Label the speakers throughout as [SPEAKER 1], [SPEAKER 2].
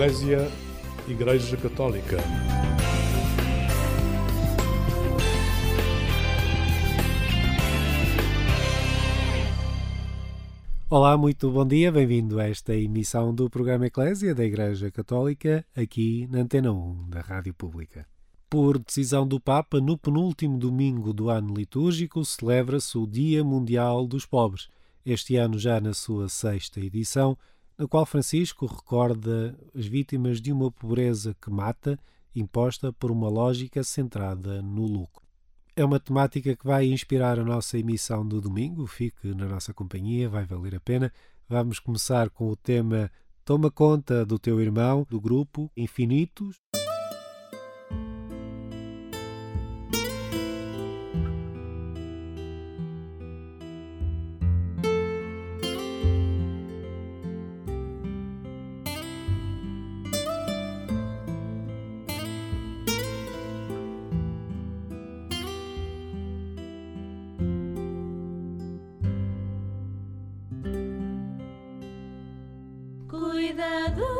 [SPEAKER 1] Eclésia Igreja Católica.
[SPEAKER 2] Olá, muito bom dia, bem-vindo a esta emissão do programa Eclésia da Igreja Católica, aqui na Antena 1 da Rádio Pública. Por decisão do Papa, no penúltimo domingo do ano litúrgico celebra-se o Dia Mundial dos Pobres, este ano já na sua sexta edição, na qual Francisco recorda as vítimas de uma pobreza que mata, imposta por uma lógica centrada no lucro. É uma temática que vai inspirar a nossa emissão do domingo. Fique na nossa companhia, vai valer a pena. Vamos começar com o tema Toma conta do teu irmão, do grupo Infinitos.
[SPEAKER 3] that the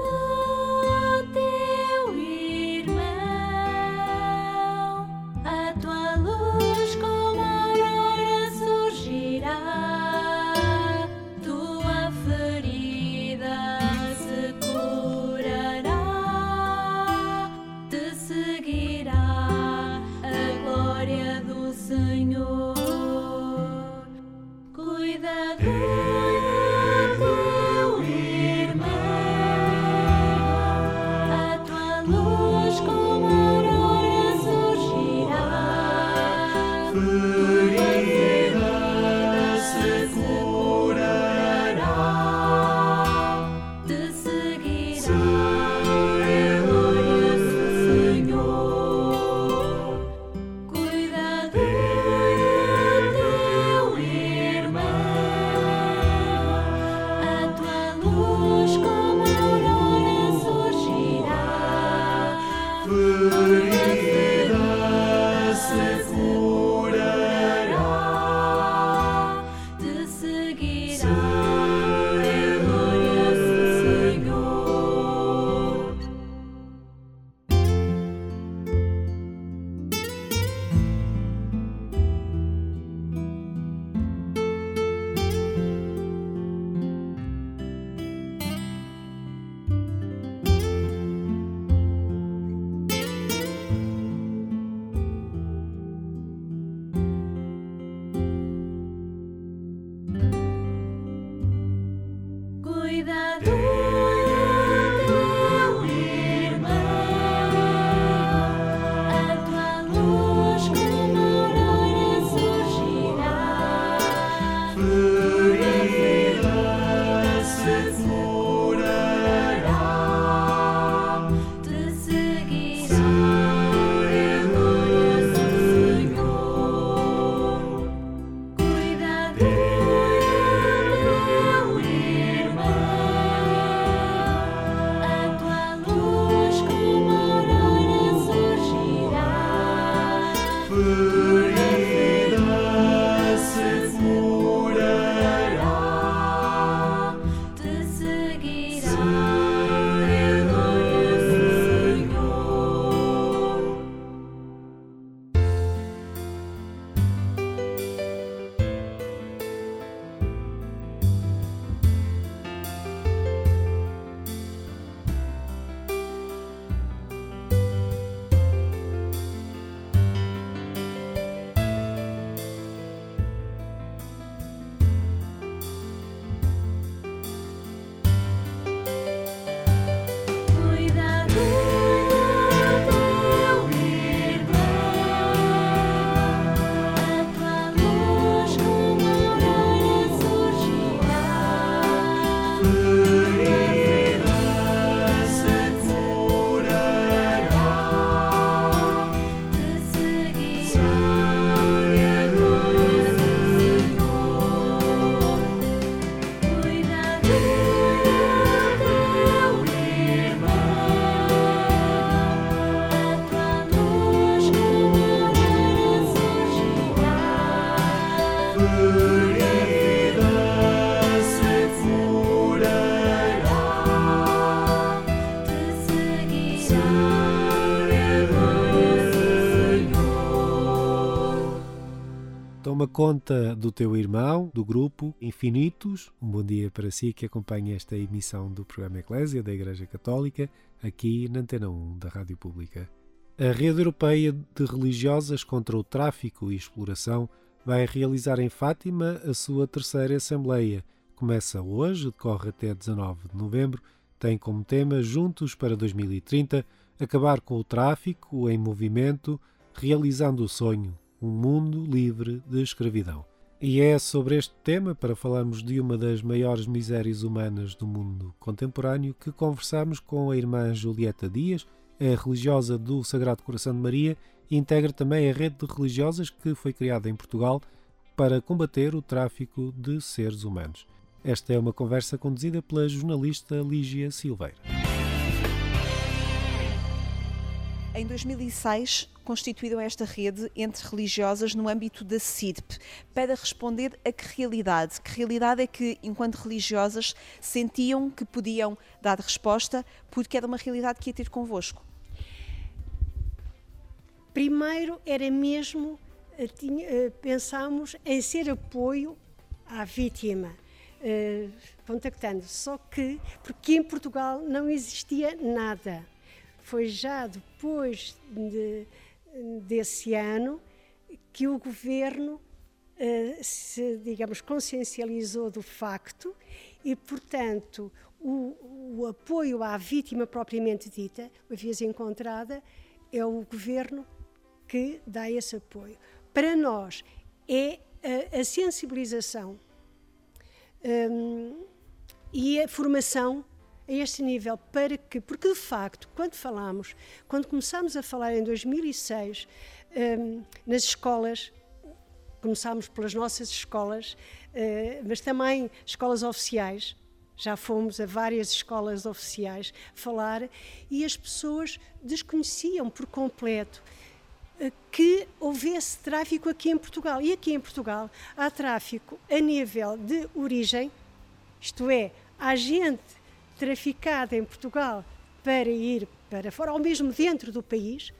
[SPEAKER 3] food. Conta do teu irmão, do grupo Infinitos. Um bom dia para si que acompanha esta emissão do programa Eclésia da Igreja Católica, aqui na Antena 1 da Rádio Pública. A Rede Europeia de Religiosas contra o Tráfico e Exploração vai realizar em Fátima a sua terceira Assembleia. Começa hoje, decorre até 19 de novembro, tem como tema Juntos para 2030 acabar com o tráfico em movimento, realizando o sonho, um mundo livre de escravidão. E é sobre este tema, para falarmos de uma das maiores misérias humanas do mundo contemporâneo, que conversamos com a irmã Julieta Dias, é religiosa do Sagrado Coração de Maria e integra também a rede de religiosas que foi criada em Portugal para combater o tráfico de seres humanos. Esta é uma conversa conduzida pela jornalista Lígia Silveira.
[SPEAKER 4] Em 2006, constituíram esta rede entre religiosas no âmbito da CIDP para responder a que realidade? Que realidade é que, enquanto religiosas, sentiam que podiam dar resposta porque era uma realidade que ia ter convosco?
[SPEAKER 5] Primeiro era mesmo, eh, eh, pensámos em ser apoio à vítima. Uh, contactando, só que porque em Portugal não existia nada foi já depois de, desse ano que o governo uh, se, digamos, consciencializou do facto e, portanto, o, o, apoio à vítima propriamente dita, a vez encontrada, é o governo que dá esse apoio. Para nós, é a, a sensibilização um, e a formação a este nível para que, porque de facto, quando falamos, quando começámos a falar em 2006 um, nas escolas, começámos pelas nossas escolas, uh, mas também escolas oficiais, já fomos a várias escolas oficiais falar e as pessoas desconheciam por completo uh, que houvesse tráfico aqui em Portugal. E aqui em Portugal há tráfico a nível de origem, isto é, há gente traficada em Portugal para ir para fora, ou mesmo dentro do país,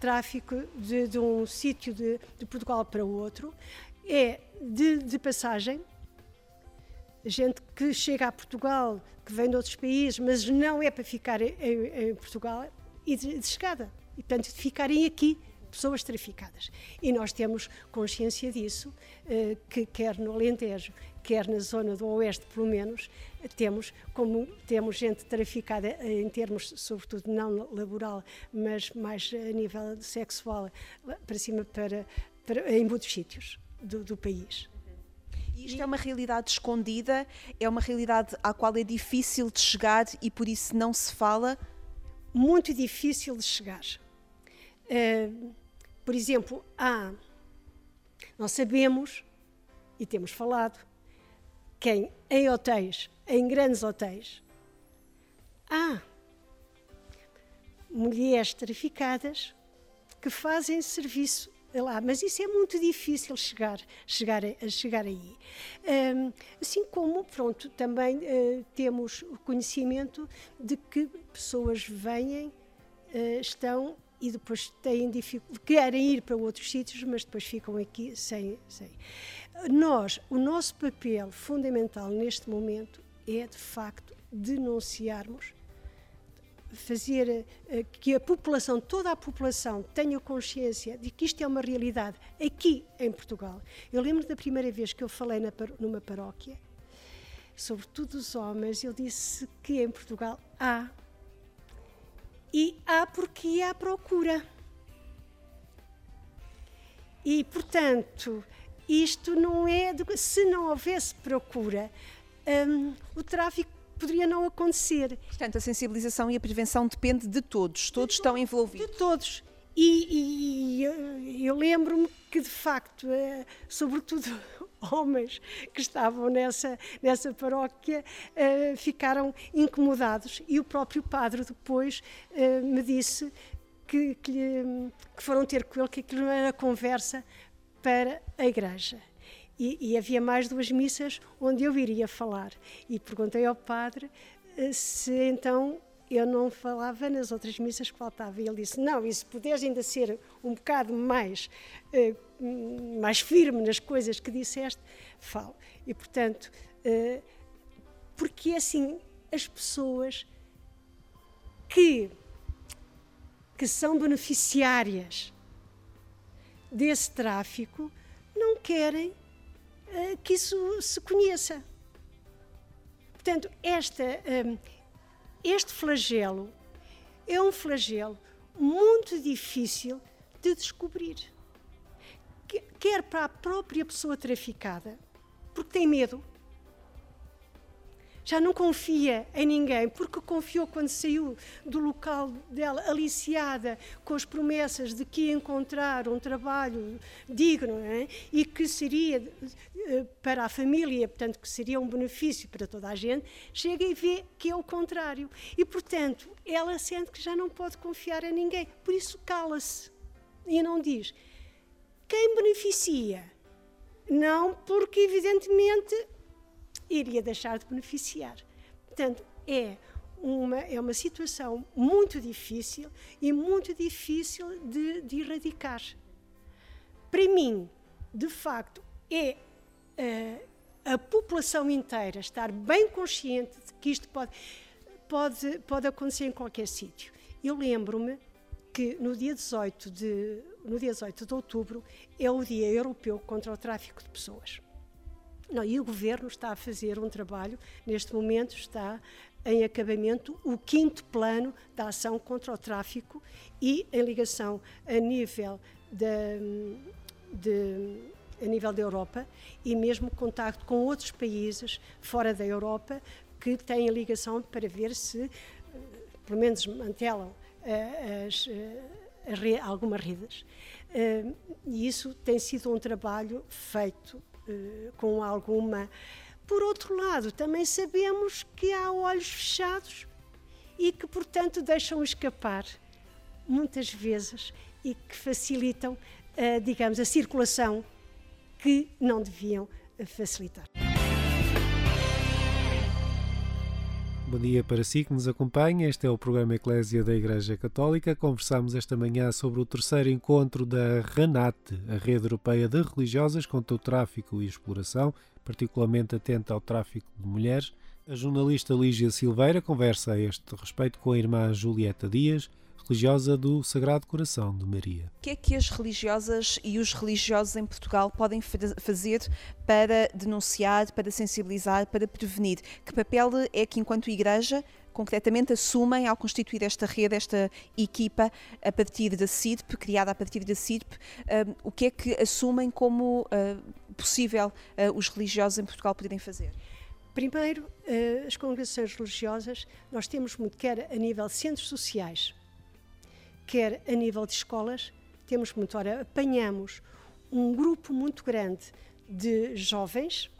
[SPEAKER 5] tráfico de, de um sítio de, de, Portugal para o outro, é de, de passagem, gente que chega a Portugal, que vem de outros países, mas não é para ficar em, em Portugal, e de, de chegada, e portanto de ficarem aqui pessoas traficadas. E nós temos consciência disso, eh, que quer no Alentejo, quer na zona do Oeste, pelo menos, temos, como temos gente traficada em termos, sobretudo, não laboral, mas mais a nível sexual, para cima, para, para em muitos sítios do, do país.
[SPEAKER 4] Isto é uma realidade escondida, é uma realidade à qual é difícil de chegar e por isso não se fala?
[SPEAKER 5] Muito difícil de chegar. Uh, por exemplo, há, nós sabemos e temos falado que em hotéis, em grandes hotéis, há mulheres traficadas que fazem serviço lá, mas isso é muito difícil chegar, chegar, a, chegar aí. Assim como, pronto, também uh, temos o conhecimento de que pessoas vêm, uh, estão e depois têm querem ir para outros sítios, mas depois ficam aqui sem, sem. Nós, o nosso papel fundamental neste momento é, de facto, denunciarmos, fazer uh, que a população, toda a população, tenha consciência de que isto é uma realidade aqui em Portugal. Eu lembro da primeira vez que eu falei numa paróquia, sobretudo os homens, eu disse que em Portugal há e há porque há procura. E, portanto, isto não é. De, se não houvesse procura, um, o tráfico poderia não acontecer.
[SPEAKER 4] Portanto, a sensibilização e a prevenção depende de todos, todos de estão envolvidos.
[SPEAKER 5] De todos. E, e eu, eu lembro-me que, de facto, é, sobretudo homens que estavam nessa, nessa paróquia uh, ficaram incomodados e o próprio padre depois uh, me disse que, que, lhe, que, foram ter com ele que aquilo não era conversa para a igreja. E, e, havia mais duas missas onde eu iria falar. E perguntei ao padre uh, se então eu não falava nas outras missas que faltava. E ele disse: Não, e se puderes ainda ser um bocado mais, uh, mais firme nas coisas que disseste, falo. E portanto, uh, porque assim, as pessoas que, que são beneficiárias desse tráfico não querem uh, que isso se conheça. Portanto, esta este flagelo é um flagelo muito difícil de descobrir. Quer para a própria pessoa traficada, porque tem medo, já não confia em ninguém, porque confiou quando saiu do local dela, aliciada com as promessas de que ia encontrar um trabalho digno é? e que seria eh, para a família, portanto, que seria um benefício para toda a gente, chega e vê que é o contrário. E, portanto, ela sente que já não pode confiar em ninguém, por isso cala-se e não diz. Quem beneficia? Não, porque evidentemente iria deixar de beneficiar. Portanto, é uma, é uma situação muito difícil e muito difícil de, de erradicar. Para mim, de facto, é uh, a população inteira estar bem consciente de que isto pode, pode, pode acontecer em qualquer sítio. Eu lembro-me que no dia, 18 de, no dia 18 de outubro é o Dia Europeu contra o Tráfico de Pessoas. Não, e o governo está a fazer um trabalho, neste momento está em acabamento o quinto plano da ação contra o tráfico e em ligação a nível da, de, a nível da Europa e mesmo contacto com outros países fora da Europa que têm ligação para ver se, eh, pelo menos, mantelam eh, as, eh, as, algumas redes. E isso tem sido um trabalho feito com alguma. Por outro lado, também sabemos que há olhos fechados e que, portanto, deixam escapar muitas vezes e que facilitam, uh, digamos, a circulação que não deviam facilitar.
[SPEAKER 3] Bom dia para si que nos acompanha. Este é o programa Eclésia da Igreja Católica. Conversamos esta manhã sobre o terceiro encontro da RANAT, a Rede Europeia de Religiosas contra o Tráfico e Exploração, particularmente atenta ao tráfico de mulheres. A jornalista Lígia Silveira conversa a este respeito com a irmã Julieta Dias, religiosa do Sagrado Coração de Maria.
[SPEAKER 4] O que é que as religiosas e os religiosos em Portugal podem fazer para denunciar, para sensibilizar, para prevenir? Que papel é que, enquanto Igreja, concretamente assumem ao constituir esta rede, esta equipa a partir da CIDP, criada a partir da CIDP, um, o que é que assumem como uh, possível uh, os religiosos em Portugal poderem fazer?
[SPEAKER 5] Primeiro, uh, as congregações religiosas, nós temos muito, quer a nível de centros sociais, quer a nível de escolas, temos muito. Ora, apanhamos um grupo muito grande de jovens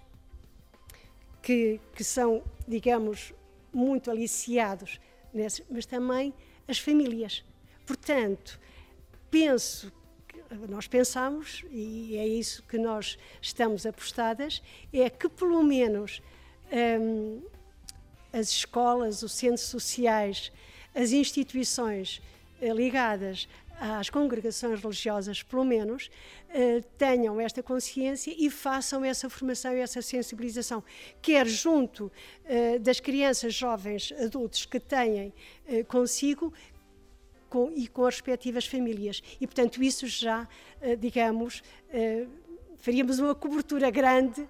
[SPEAKER 5] que, que são, digamos, muito aliciados, nesse, mas também as famílias. Portanto, penso, nós pensamos, e é isso que nós estamos apostadas, é que pelo menos hum, as escolas, os centros sociais, as instituições ligadas às congregações religiosas, pelo menos, eh, tenham esta consciência e façam essa formação e essa sensibilização, quer junto eh, das crianças, jovens, adultos que têm consigo, com, e com as respectivas famílias. E, portanto, isso já, digamos, faríamos uma cobertura grande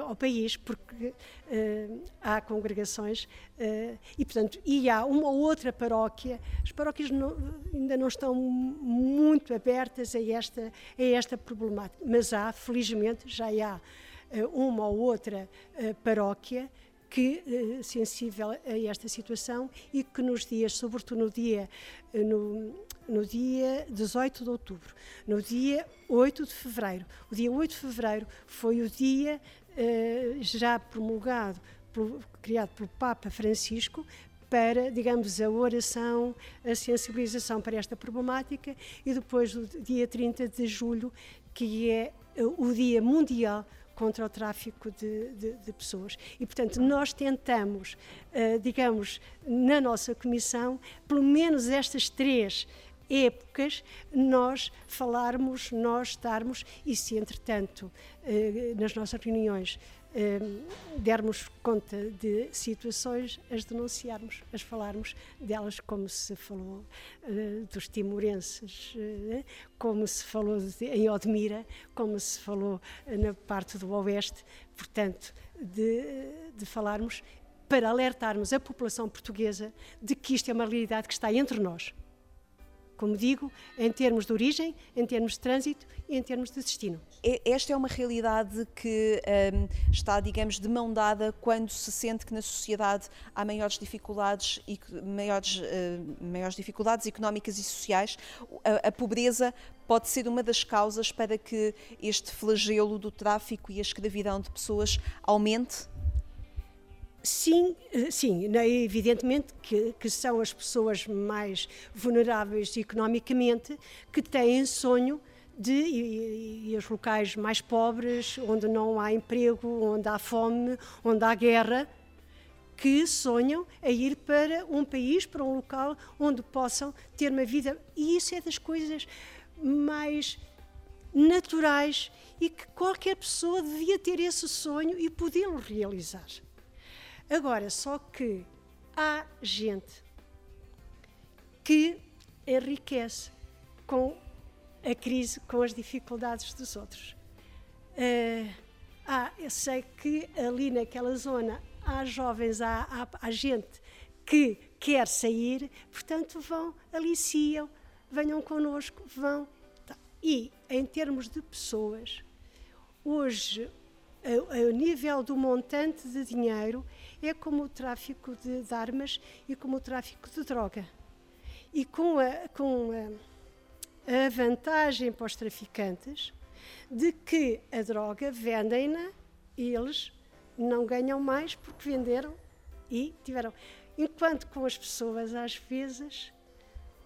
[SPEAKER 5] ao país, porque uh, há congregações uh, e, portanto, e há uma ou outra paróquia. As paróquias não, ainda não estão muito abertas a esta, a esta problemática, mas há, felizmente, já há uma ou outra paróquia que sensível a esta situação e que nos dias, sobretudo no dia no, no dia 18 de outubro, no dia 8 de fevereiro. O dia 8 de fevereiro foi o dia uh, já promulgado, criado pelo Papa Francisco, para, digamos, a oração, a sensibilização para esta problemática e depois o dia 30 de julho, que é o Dia Mundial contra o tráfico de, de, de, pessoas. E, portanto, nós tentamos, uh, digamos, na nossa comissão, pelo menos estas três épocas, nós falarmos, nós estarmos, e se entretanto, uh, nas nossas reuniões, dermos conta de situações, as denunciarmos, as falarmos delas, como se falou uh, dos timorenses, uh, como se falou em Odmira, como se falou na parte do Oeste, portanto, de, de falarmos para alertarmos a população portuguesa de que isto é uma realidade que está entre nós como digo, em termos de origem, em termos de trânsito e em termos de destino.
[SPEAKER 4] Esta é uma realidade que um, está, digamos, de mão dada quando se sente que na sociedade há maiores dificuldades e maiores, uh, maiores dificuldades económicas e sociais. A, a pobreza pode ser uma das causas para que este flagelo do tráfico e a escravidão de pessoas aumente
[SPEAKER 5] Sim, eh, sim, evidentemente que, que, são as pessoas mais vulneráveis economicamente que têm sonho de e, e, os locais mais pobres, onde não há emprego, onde há fome, onde há guerra, que sonham a ir para um país, para um local onde possam ter uma vida. E isso é das coisas mais naturais e que qualquer pessoa devia ter esse sonho e podê-lo realizar. Agora, só que há gente que enriquece com a crise, com as dificuldades dos outros. Uh, ah, eu sei que ali naquela zona há jovens, há, há, há gente que quer sair, portanto vão, aliciam, venham connosco, vão. Tá. E em termos de pessoas, hoje, a nível do montante de dinheiro, é como o tráfico de, de armas e como o tráfico de droga. E com a, com a, a vantagem para os traficantes de que a droga vendem-na e eles não ganham mais porque venderam e tiveram. Enquanto com as pessoas, às vezes,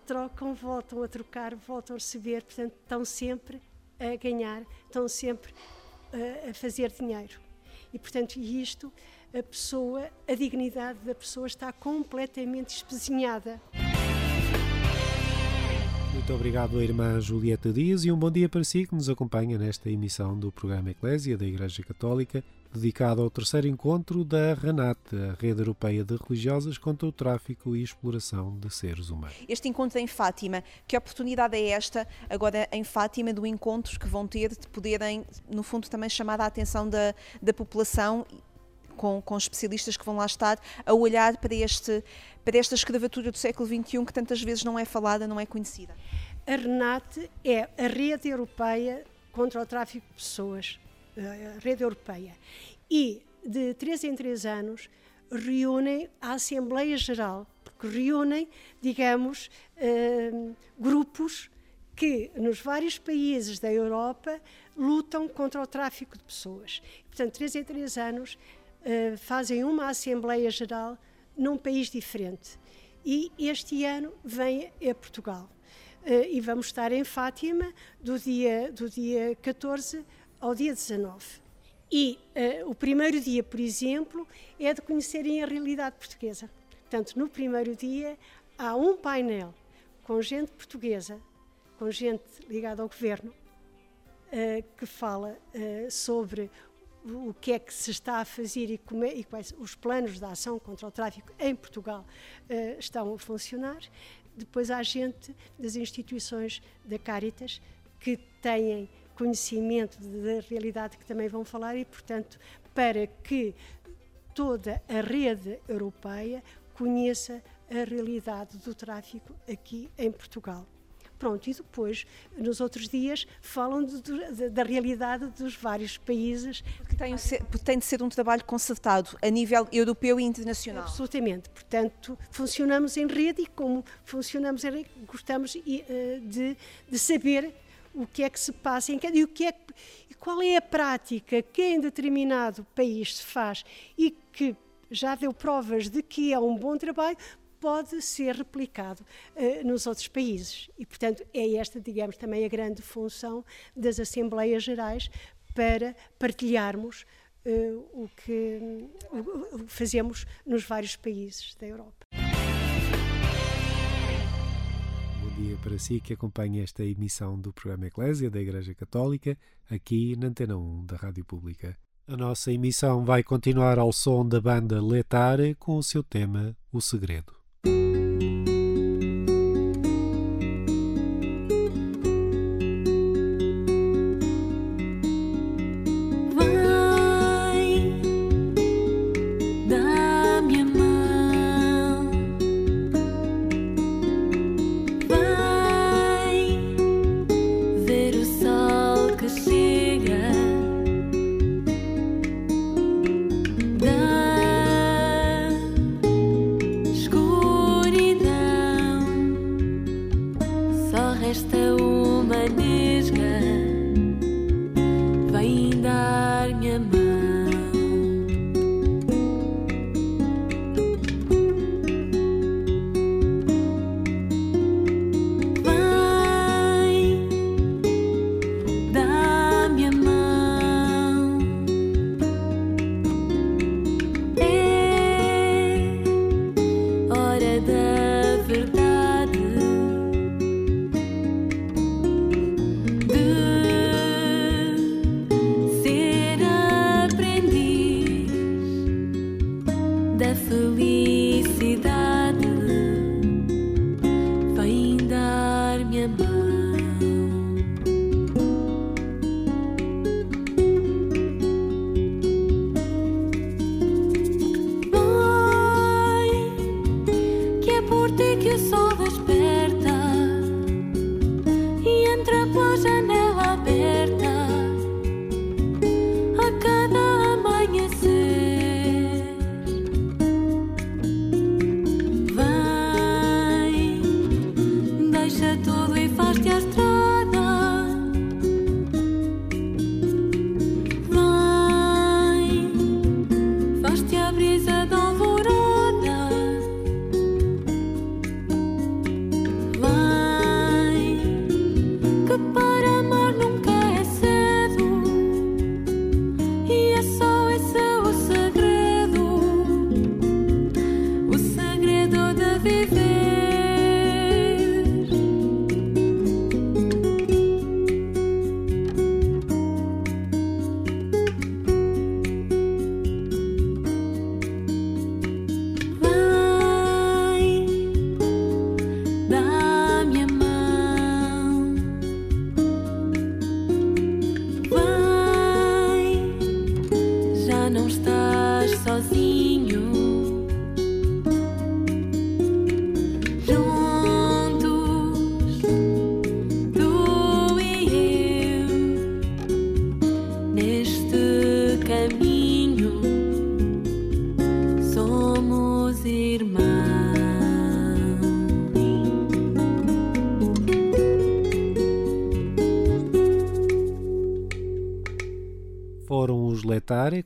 [SPEAKER 5] trocam, voltam a trocar, voltam a receber, portanto, estão sempre a ganhar, estão sempre a, fazer dinheiro. E, portanto, isto a pessoa, a dignidade da pessoa está completamente espezinhada.
[SPEAKER 3] Muito obrigado irmã Julieta Dias e um bom dia para si que nos acompanha nesta emissão do programa Eclésia da Igreja Católica, dedicado ao terceiro encontro da RANAT, a Rede Europeia de Religiosas contra o Tráfico e Exploração de Seres Humanos.
[SPEAKER 4] Este encontro em Fátima, que oportunidade é esta, agora em Fátima, do encontro que vão ter de poderem, no fundo, também chamar a atenção da, da população com, com especialistas que vão lá estar a olhar para, este, para esta escravatura do século XXI que tantas vezes não é falada, não é conhecida?
[SPEAKER 5] A RENAT é a Rede Europeia contra o Tráfico de Pessoas, Rede Europeia. E de três em três anos reúnem a Assembleia Geral, porque reúnem, digamos, uh, grupos que nos vários países da Europa lutam contra o tráfico de pessoas. Portanto, três em três anos uh, fazem uma Assembleia Geral num país diferente. E este ano vem a Portugal. E vamos estar em Fátima do dia, do dia 14 ao dia 19. E uh, o primeiro dia, por exemplo, é de conhecerem a realidade portuguesa. Portanto, no primeiro dia há um painel com gente portuguesa, com gente ligada ao governo, uh, que fala sobre o que é que se está a fazer e, como é, e quais os planos de ação contra o tráfico em Portugal uh, estão a funcionar. Depois há gente das instituições da Caritas que têm conhecimento da realidade que também vão falar e, portanto, para que toda a rede europeia conheça a realidade do tráfico aqui em Portugal. Pronto, e depois, nos outros dias, falam de, de, da realidade dos vários países.
[SPEAKER 4] Que tem, tem de ser um trabalho concertado a nível europeu e internacional.
[SPEAKER 5] Absolutamente. Portanto, funcionamos em rede e como funcionamos em rede, gostamos eh, de, de saber o que é que se passa em cada, e o que é e qual é a prática que em determinado país se faz e que já deu provas de que é um bom trabalho, pode ser replicado uh, nos outros países. E, portanto, é esta, digamos, também a grande função das Assembleias Gerais para partilharmos uh, o, que, que fazemos nos vários países da Europa.
[SPEAKER 2] Dia para si que acompanha esta emissão do programa Eclésia da Igreja Católica, aqui na Antena 1 da Rádio Pública. A nossa emissão vai continuar ao som da banda Letare com o seu tema O Segredo. ainda minha mãe. não está.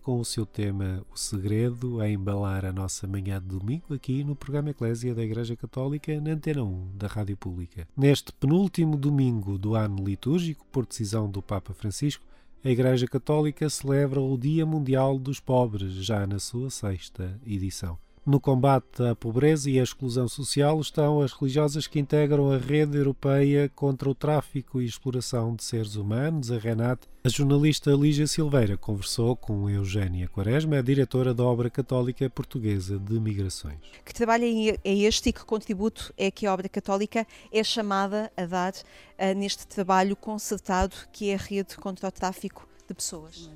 [SPEAKER 2] Com o seu tema O Segredo a embalar a nossa manhã de domingo aqui no programa Eclésia da Igreja Católica na Antena 1 da Rádio Pública. Neste penúltimo domingo do ano litúrgico, por decisão do Papa Francisco, a Igreja Católica celebra o Dia Mundial dos Pobres, já na sua sexta edição. No combate à pobreza e à exclusão social estão as religiosas que integram a rede europeia contra o tráfico e exploração de seres humanos, a RENAT. A jornalista Lígia Silveira conversou com Eugénia Quaresma, a diretora da Obra Católica Portuguesa de Migrações.
[SPEAKER 4] Que trabalho é este e que contributo é que a Obra Católica é chamada a dar uh, neste trabalho concertado que é a rede contra o tráfico de pessoas?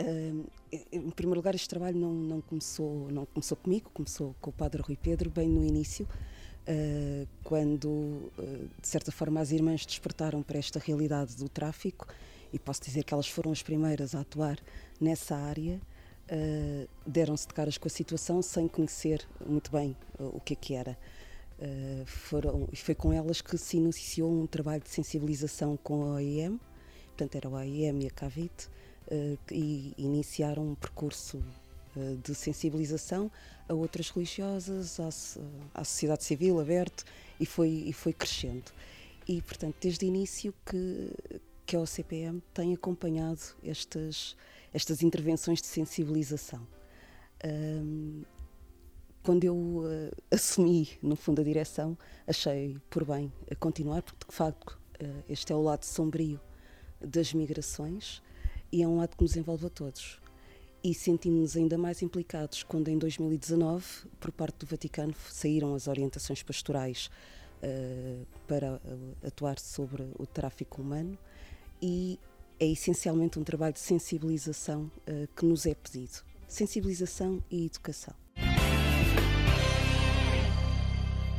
[SPEAKER 6] Uh, em primeiro lugar, este trabalho não, não, começou, não começou comigo, começou com o Padre Rui Pedro, bem no início, uh, quando, uh, de certa forma, as irmãs despertaram para esta realidade do tráfico, e posso dizer que elas foram as primeiras a atuar nessa área, uh, deram-se de caras com a situação sem conhecer muito bem o que é que era. foram, e foi com elas que se iniciou um trabalho de sensibilização com a OIM, portanto era a OIM e a CAVIT, uh, e iniciaram um percurso uh, de sensibilização a outras religiosas, à, à, sociedade civil aberto e foi, e foi crescendo. E, portanto, desde o início que, que a OCPM tem acompanhado estas, estas intervenções de sensibilização. Um, quando eu uh, assumi, no fundo, a direção, achei por bem continuar, porque de facto uh, este é o lado sombrio das migrações e é um lado que nos envolve a todos. E sentimos-nos ainda mais implicados quando, em 2019, por parte do Vaticano, saíram as orientações pastorais uh, para atuar sobre o tráfico humano e é essencialmente um trabalho de sensibilização que nos é pedido. Sensibilização e educação.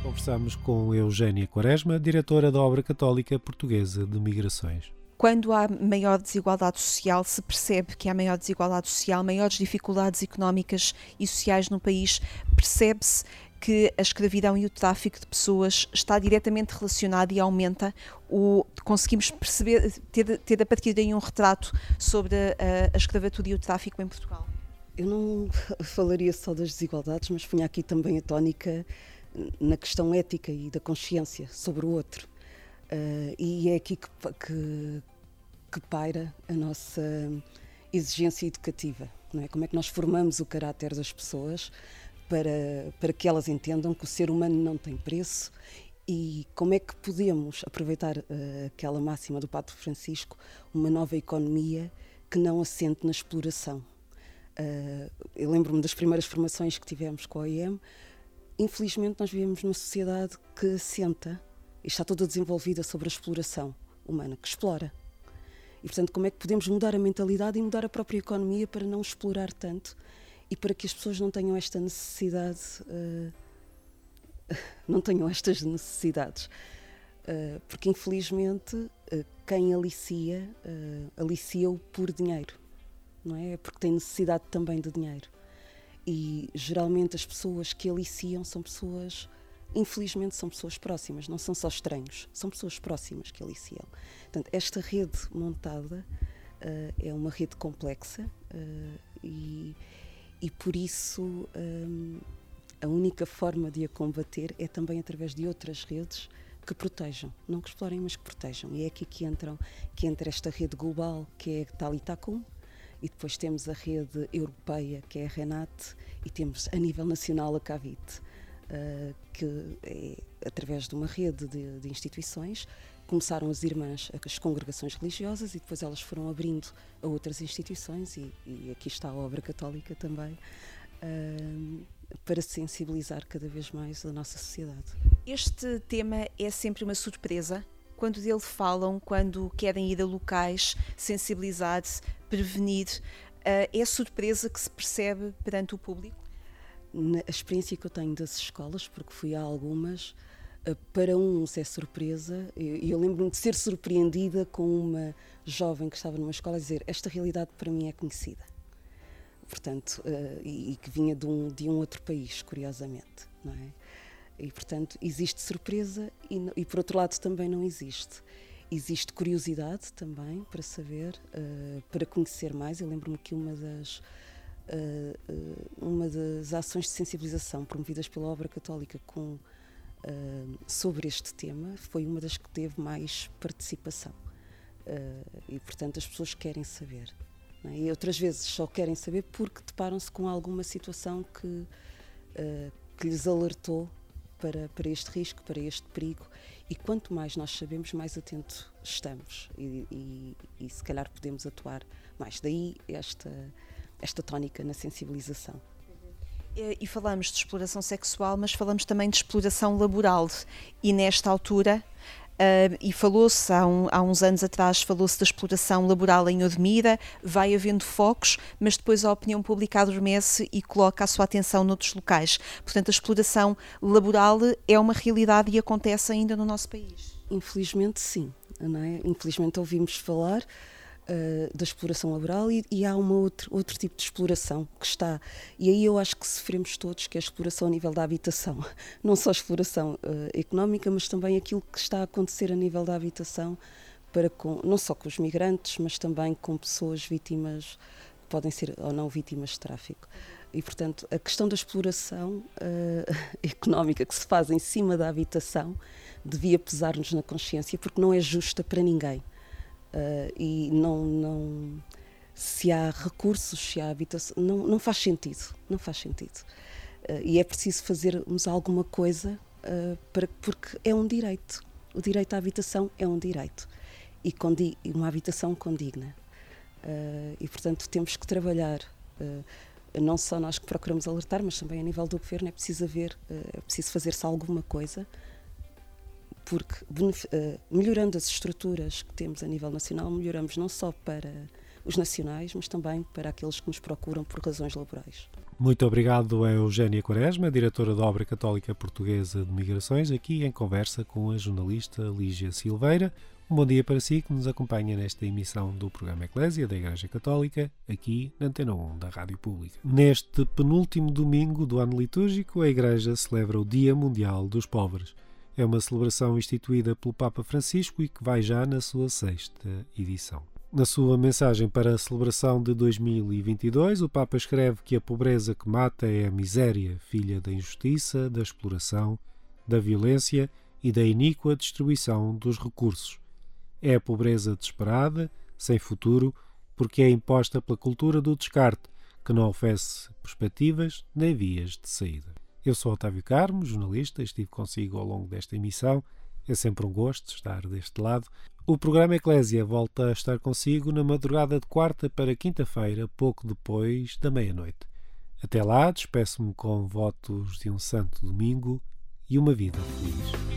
[SPEAKER 3] Conversamos com Eugénia Quaresma, diretora da Obra Católica Portuguesa de Migrações.
[SPEAKER 4] Quando há maior desigualdade social, se percebe que há maior desigualdade social, maiores dificuldades económicas e sociais no país, percebe-se que a escravidão e o tráfico de pessoas está diretamente relacionado e aumenta o conseguimos perceber ter, ter a partir daí um retrato sobre a, a escravatura e o tráfico em Portugal.
[SPEAKER 6] Eu não falaria só das desigualdades, mas punha aqui também a tónica na questão ética e da consciência sobre o outro. Uh, e é aqui que, que, que, paira a nossa exigência educativa. Não é? Como é que nós formamos o caráter das pessoas para, para que elas entendam que o ser humano não tem preço e como é que podemos aproveitar uh, aquela máxima do Padre Francisco, uma nova economia que não assente na exploração. Uh, eu lembro-me das primeiras formações que tivemos com a OIM, infelizmente nós vivemos numa sociedade que assenta e está toda desenvolvida sobre a exploração humana, que explora. E portanto, como é que podemos mudar a mentalidade e mudar a própria economia para não explorar tanto e para que as pessoas não tenham esta necessidade, uh, não tenham estas necessidades. Uh, porque infelizmente uh, quem alicia, alicia-o por dinheiro, não é? é? Porque tem necessidade também de dinheiro. E geralmente as pessoas que aliciam são pessoas, infelizmente, são pessoas próximas, não são só estranhos, são pessoas próximas que aliciam. Portanto, esta rede montada uh, é uma rede complexa uh, e, e por isso um, a única forma de a combater é também através de outras redes que protejam, não que explorem, mas que protejam. E é aqui que entram, que entra esta rede global que é Talitacum, e depois temos a rede europeia, que é a RENAT, e temos a nível nacional a CAVIT, uh, que é através de uma rede de, de, instituições. Começaram as irmãs, as congregações religiosas, e depois elas foram abrindo a outras instituições, e, e aqui está a obra católica também, uh, para sensibilizar cada vez mais a nossa sociedade.
[SPEAKER 4] Este tema é sempre uma surpresa quando dele falam, quando querem ir a locais, sensibilizar-se, prevenir, uh, é surpresa que se percebe perante o público?
[SPEAKER 6] Na experiência que eu tenho das escolas, porque fui a algumas, uh, para uns é surpresa, e eu, lembro-me de ser surpreendida com uma jovem que estava numa escola a dizer: Esta realidade para mim é conhecida. Portanto, uh, e, que vinha de um, de um outro país, curiosamente, não é? E, portanto, existe surpresa e, e, por outro lado, também não existe. Existe curiosidade também para saber, uh, para conhecer mais. Eu lembro-me que uma das, uma das ações de sensibilização promovidas pela Obra Católica com, sobre este tema foi uma das que teve mais participação. e, portanto, as pessoas querem saber. É? E outras vezes só querem saber porque deparam-se com alguma situação que, que lhes alertou para, para este risco, para este perigo. E quanto mais nós sabemos, mais atento estamos e, e, e se calhar podemos atuar mais. Daí esta, esta tónica na sensibilização.
[SPEAKER 4] E falamos de exploração sexual, mas falamos também de exploração laboral. E nesta altura, Uh, e falou-se há, um, há, uns anos atrás falou-se da exploração laboral em Odmira, vai havendo focos, mas depois a opinião pública adormece e coloca a sua atenção noutros locais. Portanto, a exploração laboral é uma realidade e acontece ainda no nosso país.
[SPEAKER 6] Infelizmente, sim. É? Infelizmente ouvimos falar uh, da exploração laboral e, e há um outro, outro tipo de exploração que está. E aí eu acho que sofremos todos, que é a exploração a nível da habitação. Não só a exploração uh, económica, mas também aquilo que está a acontecer a nível da habitação, para com, não só com os migrantes, mas também com pessoas vítimas, podem ser ou não vítimas de tráfico. E, portanto, a questão da exploração uh, económica que se faz em cima da habitação devia pesar-nos na consciência, porque não é justa para ninguém. Uh, e não, não, se há recursos, se há habitação, não, não faz sentido, não faz sentido. Uh, e é preciso fazermos alguma coisa uh, para, porque é um direito. O direito à habitação é um direito e uma habitação condigna. e portanto temos que trabalhar não só nós que procuramos alertar, mas também a nível do governo é preciso haver, é preciso fazer-se alguma coisa porque uh, melhorando as estruturas que temos a nível nacional, melhoramos não só para os nacionais, mas também para aqueles que nos procuram por razões laborais.
[SPEAKER 3] Muito obrigado a Eugénia Quaresma, diretora da Obra Católica Portuguesa de Migrações, aqui em conversa com a jornalista Lígia Silveira. Um bom dia para si que nos acompanha nesta emissão do programa Eclésia da Igreja Católica, aqui na Antena 1 da Rádio Pública. Neste penúltimo domingo do ano litúrgico, a Igreja celebra o Dia Mundial dos Pobres. É uma celebração instituída pelo Papa Francisco e que vai já na sua sexta edição. Na sua mensagem para a celebração de 2022, o Papa escreve que a pobreza que mata é a miséria, filha da injustiça, da exploração, da violência e da iníqua distribuição dos recursos. É a pobreza desesperada, sem futuro, porque é imposta pela cultura do descarte, que não oferece perspectivas nem vias de saída. Eu sou Otávio Carmo, jornalista, estive consigo ao longo desta emissão. É sempre um gosto estar deste lado. O programa Eclésia volta a estar consigo na madrugada de quarta para quinta-feira, pouco depois da meia-noite. Até lá, despeço-me com votos de um santo domingo e uma vida feliz.